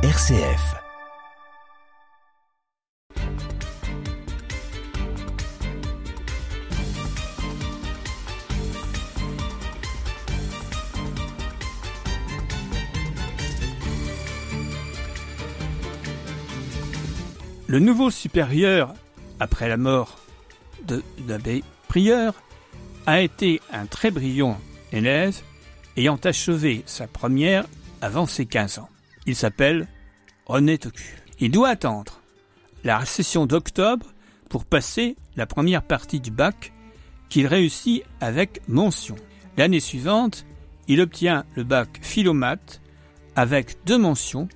RCF. Le nouveau supérieur, après la mort de l'abbé Prieur, a été un très brillant élève ayant achevé sa première avant ses 15 ans. Il s'appelle René Tocu. Il doit attendre la session d'octobre pour passer la première partie du bac qu'il réussit avec mention. L'année suivante, il obtient le bac philomate avec deux mentions,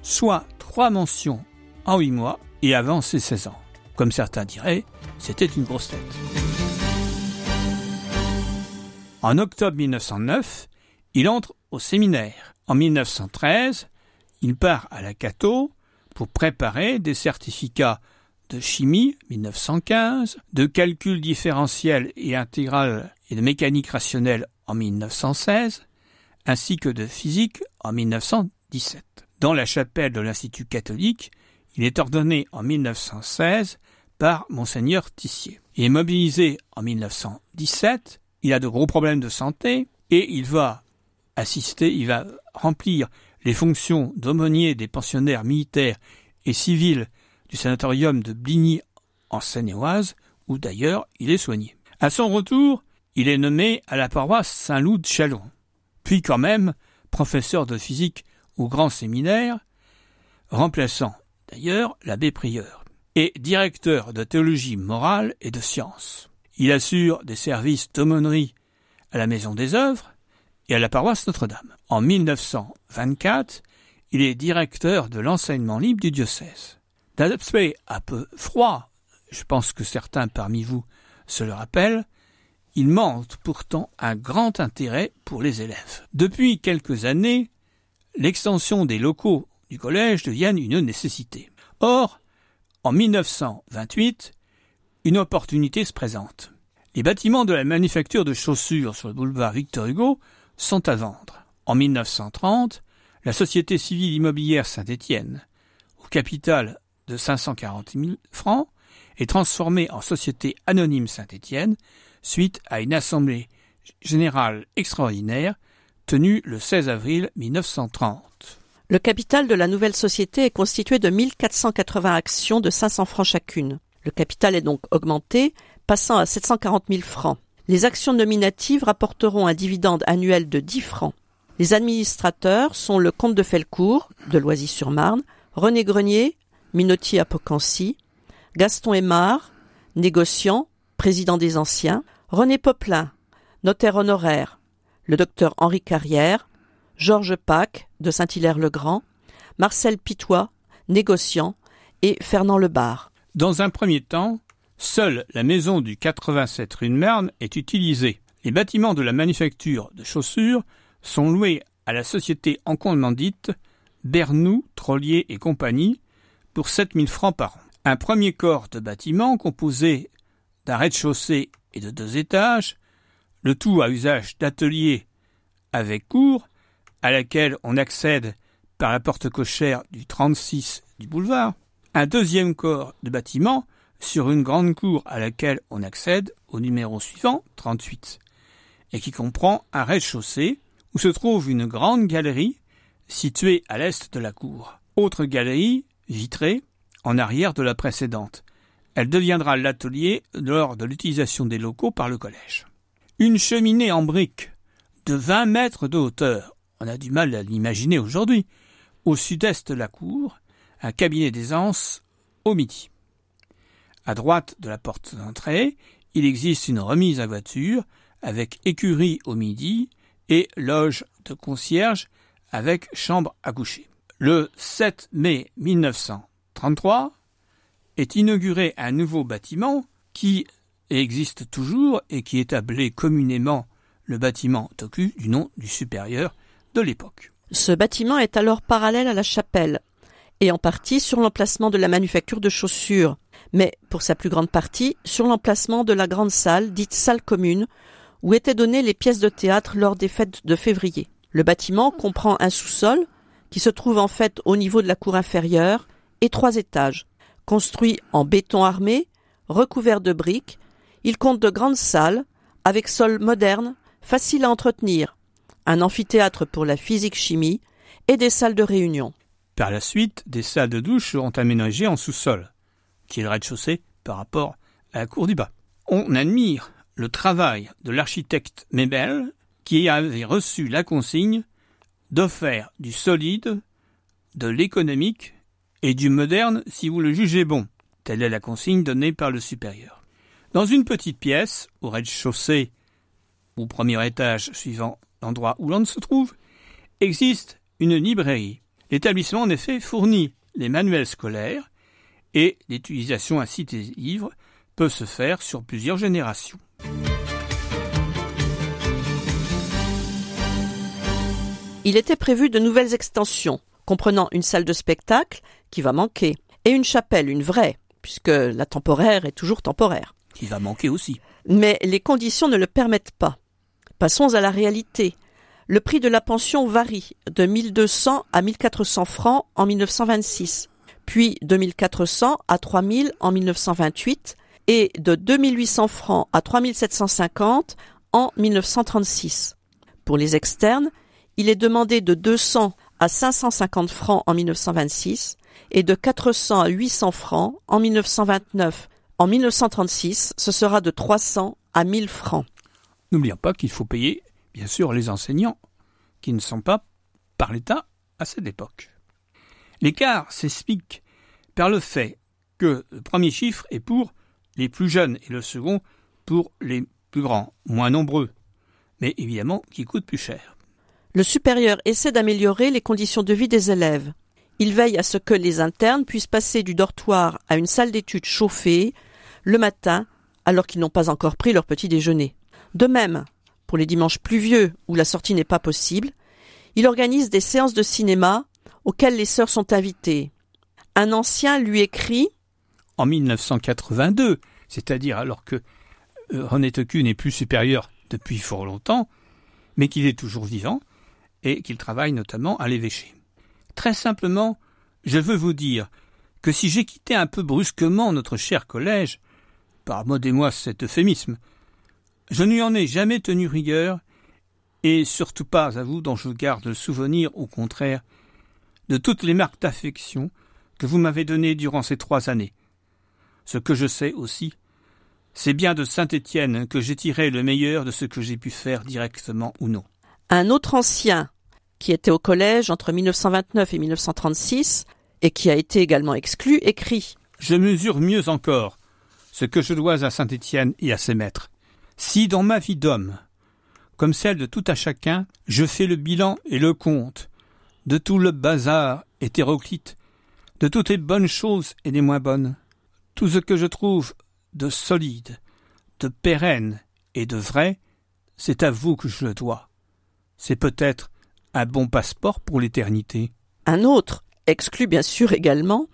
soit trois mentions en huit mois et avant ses 16 ans. Comme certains diraient, c'était une grosse tête. En octobre 1909, il entre au séminaire. En 1913, il part à la Cato pour préparer des certificats de chimie 1915, de calcul différentiel et intégral et de mécanique rationnelle en 1916, ainsi que de physique en 1917. Dans la chapelle de l'Institut catholique, il est ordonné en 1916 par monseigneur Tissier. Il est mobilisé en 1917, il a de gros problèmes de santé et il va assister, il va remplir les fonctions d'aumônier des pensionnaires militaires et civils du sanatorium de Bligny en Seine-et-Oise, où d'ailleurs il est soigné. À son retour, il est nommé à la paroisse Saint-Loup de Chalon, puis quand même professeur de physique au grand séminaire, remplaçant d'ailleurs l'abbé Prieur, et directeur de théologie morale et de sciences. Il assure des services d'aumônerie à la Maison des œuvres et à la paroisse Notre-Dame. En 1924, il est directeur de l'enseignement libre du diocèse. D'un aspect un peu froid, je pense que certains parmi vous se le rappellent, il montre pourtant un grand intérêt pour les élèves. Depuis quelques années, l'extension des locaux du collège devient une nécessité. Or, en 1928, une opportunité se présente. Les bâtiments de la manufacture de chaussures sur le boulevard Victor Hugo sont à vendre. En 1930, la Société civile immobilière Saint-Étienne, au capital de 540 000 francs, est transformée en Société anonyme Saint-Étienne suite à une assemblée générale extraordinaire tenue le 16 avril 1930. Le capital de la nouvelle société est constitué de 1480 actions de 500 francs chacune. Le capital est donc augmenté, passant à 740 000 francs. Les actions nominatives rapporteront un dividende annuel de 10 francs. Les administrateurs sont le comte de Felcourt, de Loisy-sur-Marne, René Grenier, Minotier à Pocancy, Gaston Aymar, négociant, président des anciens, René Poplin, notaire honoraire, le docteur Henri Carrière, Georges Pac, de Saint-Hilaire-le-Grand, Marcel Pitois, négociant, et Fernand Lebar. Dans un premier temps, Seule la maison du 87 rue de Merne est utilisée. Les bâtiments de la manufacture de chaussures sont loués à la société dite Bernoux, Trollier et compagnie pour 7000 francs par an. Un premier corps de bâtiment composé d'un rez-de-chaussée et de deux étages, le tout à usage d'atelier avec cour, à laquelle on accède par la porte cochère du 36 du boulevard. Un deuxième corps de bâtiment sur une grande cour à laquelle on accède au numéro suivant, 38, et qui comprend un rez-de-chaussée se trouve une grande galerie située à l'est de la cour. Autre galerie, vitrée, en arrière de la précédente. Elle deviendra l'atelier lors de l'utilisation des locaux par le collège. Une cheminée en briques de 20 mètres de hauteur, on a du mal à l'imaginer aujourd'hui, au sud-est de la cour, un cabinet d'aisance au midi. À droite de la porte d'entrée, il existe une remise à voiture avec écurie au midi et loge de concierge avec chambre à coucher. Le 7 mai 1933 est inauguré un nouveau bâtiment qui existe toujours et qui est appelé communément le bâtiment Toku du nom du supérieur de l'époque. Ce bâtiment est alors parallèle à la chapelle et en partie sur l'emplacement de la manufacture de chaussures mais pour sa plus grande partie sur l'emplacement de la grande salle, dite salle commune, où étaient données les pièces de théâtre lors des fêtes de février. Le bâtiment comprend un sous-sol qui se trouve en fait au niveau de la cour inférieure, et trois étages. Construit en béton armé, recouvert de briques, il compte de grandes salles, avec sol moderne, facile à entretenir, un amphithéâtre pour la physique-chimie et des salles de réunion. Par la suite, des salles de douche seront aménagées en sous-sol, qui est le rez-de-chaussée par rapport à la cour du bas. On admire le travail de l'architecte Mebel, qui avait reçu la consigne d'offrir du solide, de l'économique et du moderne si vous le jugez bon. Telle est la consigne donnée par le supérieur. Dans une petite pièce, au rez-de-chaussée, au premier étage suivant l'endroit où l'on se trouve, existe une librairie. L'établissement en effet fournit les manuels scolaires et l'utilisation ainsi des livres peut se faire sur plusieurs générations. Il était prévu de nouvelles extensions, comprenant une salle de spectacle, qui va manquer, et une chapelle, une vraie, puisque la temporaire est toujours temporaire. Qui va manquer aussi. Mais les conditions ne le permettent pas. Passons à la réalité. Le prix de la pension varie de 1200 à 1400 francs en 1926, puis de 1400 à 3000 en 1928 et de 2800 francs à 3750 en 1936. Pour les externes, il est demandé de 200 à 550 francs en 1926 et de 400 à 800 francs en 1929. En 1936, ce sera de 300 à 1000 francs. N'oublions pas qu'il faut payer, bien sûr, les enseignants, qui ne sont pas par l'État à cette époque. L'écart s'explique par le fait que le premier chiffre est pour les plus jeunes et le second pour les plus grands, moins nombreux, mais évidemment qui coûtent plus cher. Le supérieur essaie d'améliorer les conditions de vie des élèves. Il veille à ce que les internes puissent passer du dortoir à une salle d'études chauffée le matin alors qu'ils n'ont pas encore pris leur petit déjeuner. De même, pour les dimanches pluvieux où la sortie n'est pas possible, il organise des séances de cinéma auxquelles les sœurs sont invitées. Un ancien lui écrit En 1982, c'est-à-dire alors que euh, René Tecu n'est plus supérieur depuis fort longtemps, mais qu'il est toujours vivant, et qu'il travaille notamment à l'évêché. Très simplement, je veux vous dire que si j'ai quitté un peu brusquement notre cher collège, pardonnez-moi cet euphémisme, je n'y en ai jamais tenu rigueur, et surtout pas à vous dont je garde le souvenir, au contraire, de toutes les marques d'affection que vous m'avez données durant ces trois années. Ce que je sais aussi, c'est bien de Saint-Étienne que j'ai tiré le meilleur de ce que j'ai pu faire directement ou non. Un autre ancien, qui était au collège entre 1929 et 1936, et qui a été également exclu, écrit Je mesure mieux encore ce que je dois à Saint-Étienne et à ses maîtres. Si dans ma vie d'homme, comme celle de tout à chacun, je fais le bilan et le compte de tout le bazar hétéroclite, de toutes les bonnes choses et des moins bonnes, tout ce que je trouve de solide, de pérenne et de vrai, c'est à vous que je le dois. C'est peut-être un bon passeport pour l'éternité. Un autre, exclu bien sûr également,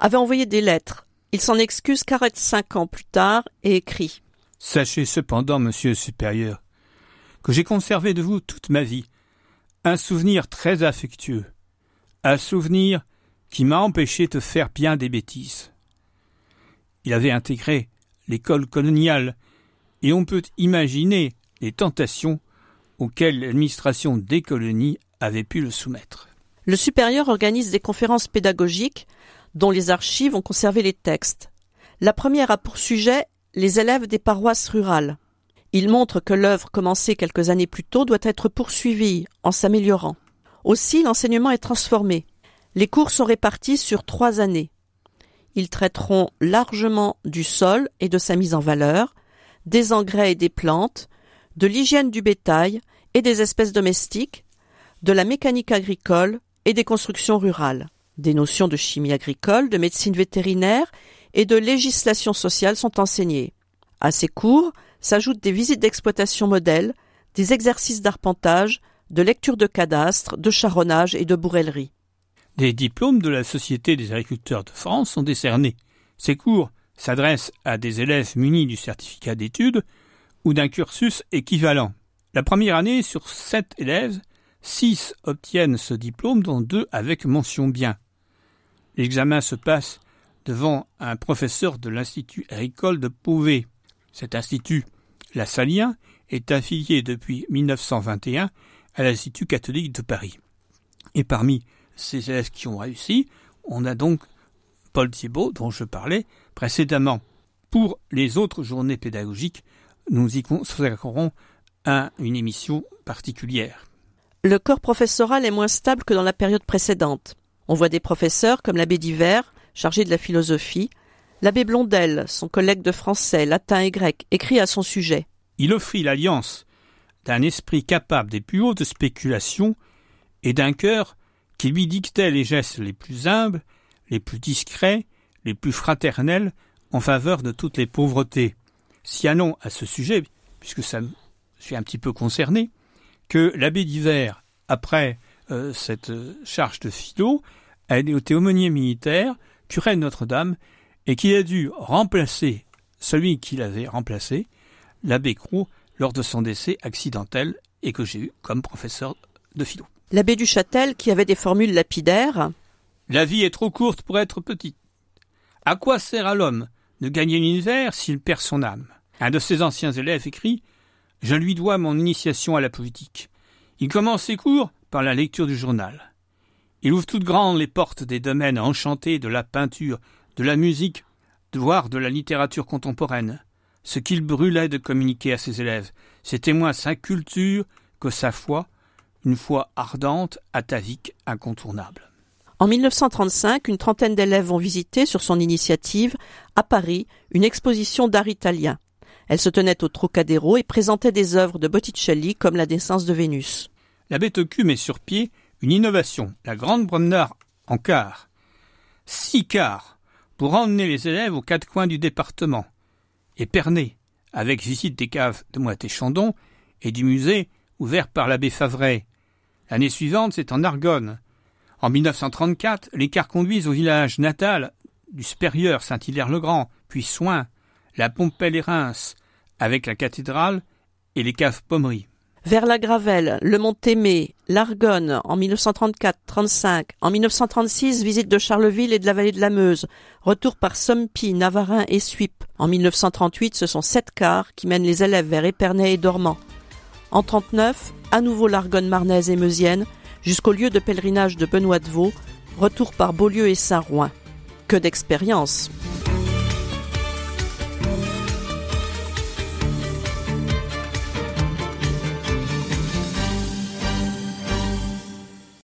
avait envoyé des lettres. Il s'en excuse quarante cinq ans plus tard et écrit Sachez cependant, monsieur le supérieur, que j'ai conservé de vous toute ma vie un souvenir très affectueux, un souvenir qui m'a empêché de faire bien des bêtises. Il avait intégré l'école coloniale, et on peut imaginer les tentations auxquelles l'administration des colonies avait pu le soumettre. Le supérieur organise des conférences pédagogiques dont les archives ont conservé les textes. La première a pour sujet les élèves des paroisses rurales. Il montre que l'œuvre commencée quelques années plus tôt doit être poursuivie en s'améliorant. Aussi, l'enseignement est transformé. Les cours sont répartis sur trois années. Ils traiteront largement du sol et de sa mise en valeur, des engrais et des plantes, de l'hygiène du bétail et des espèces domestiques, de la mécanique agricole et des constructions rurales. Des notions de chimie agricole, de médecine vétérinaire et de législation sociale sont enseignés. À ces cours s'ajoutent des visites d'exploitation modèles, des exercices d'arpentage, de lecture de cadastre, de charronnage et de bourrellerie. Des diplômes de la Société des agriculteurs de France sont décernés. Ces cours s'adressent à des élèves munis du certificat d'études ou d'un cursus équivalent. La première année, sur sept élèves, Six obtiennent ce diplôme, dont deux avec mention bien. L'examen se passe devant un professeur de l'Institut agricole de Pauvé. Cet institut, la Salien, est affilié depuis 1921 à l'Institut catholique de Paris. Et parmi ces élèves qui ont réussi, on a donc Paul Thibault, dont je parlais précédemment. Pour les autres journées pédagogiques, nous y consacrerons une émission particulière. Le corps professoral est moins stable que dans la période précédente. On voit des professeurs comme l'abbé Divers, chargé de la philosophie, l'abbé Blondel, son collègue de français, latin et grec, écrit à son sujet. Il offrit l'alliance d'un esprit capable des plus hautes spéculations et d'un cœur qui lui dictait les gestes les plus humbles, les plus discrets, les plus fraternels en faveur de toutes les pauvretés. Sianon à ce sujet, puisque ça me suis un petit peu concerné, que l'abbé d'hiver, après euh, cette charge de philo, a été aumônier militaire, curé de Notre-Dame, et qu'il a dû remplacer celui qui l'avait remplacé, l'abbé Crou, lors de son décès accidentel et que j'ai eu comme professeur de philo. L'abbé du Châtel, qui avait des formules lapidaires. La vie est trop courte pour être petite. À quoi sert à l'homme de gagner l'univers s'il perd son âme? Un de ses anciens élèves écrit Je lui dois mon initiation à la politique. Il commence ses cours par la lecture du journal. Il ouvre toutes grandes les portes des domaines enchantés de la peinture, de la musique, voire de la littérature contemporaine. Ce qu'il brûlait de communiquer à ses élèves, c'était moins sa culture que sa foi, une foi ardente, atavique, incontournable. En 1935, une trentaine d'élèves vont visiter, sur son initiative, à Paris, une exposition d'art italien. Elle se tenait au Trocadéro et présentait des œuvres de Botticelli comme La naissance de Vénus. L'abbé Tocu met sur pied une innovation, la grande promenade en quart. Six quarts pour emmener les élèves aux quatre coins du département. Et Pernay, avec visite des caves de Moët-et-Chandon et du musée ouvert par l'abbé Favret. L'année suivante, c'est en Argonne. En 1934, les cars conduisent au village natal du supérieur Saint-Hilaire-le-Grand, puis Soins, la Pompelle et Reims, avec la cathédrale et les caves Pommery. Vers la Gravelle, le Mont-Aimé, l'Argonne en 1934-35, en 1936 visite de Charleville et de la vallée de la Meuse, retour par Sompy, Navarin et Suip. En 1938, ce sont sept cars qui mènent les élèves vers Épernay et Dormant. En 39, à nouveau l'Argonne marnaise et meusienne, jusqu'au lieu de pèlerinage de Benoît de Vaux, retour par Beaulieu et Saint-Rouen. Que d'expérience!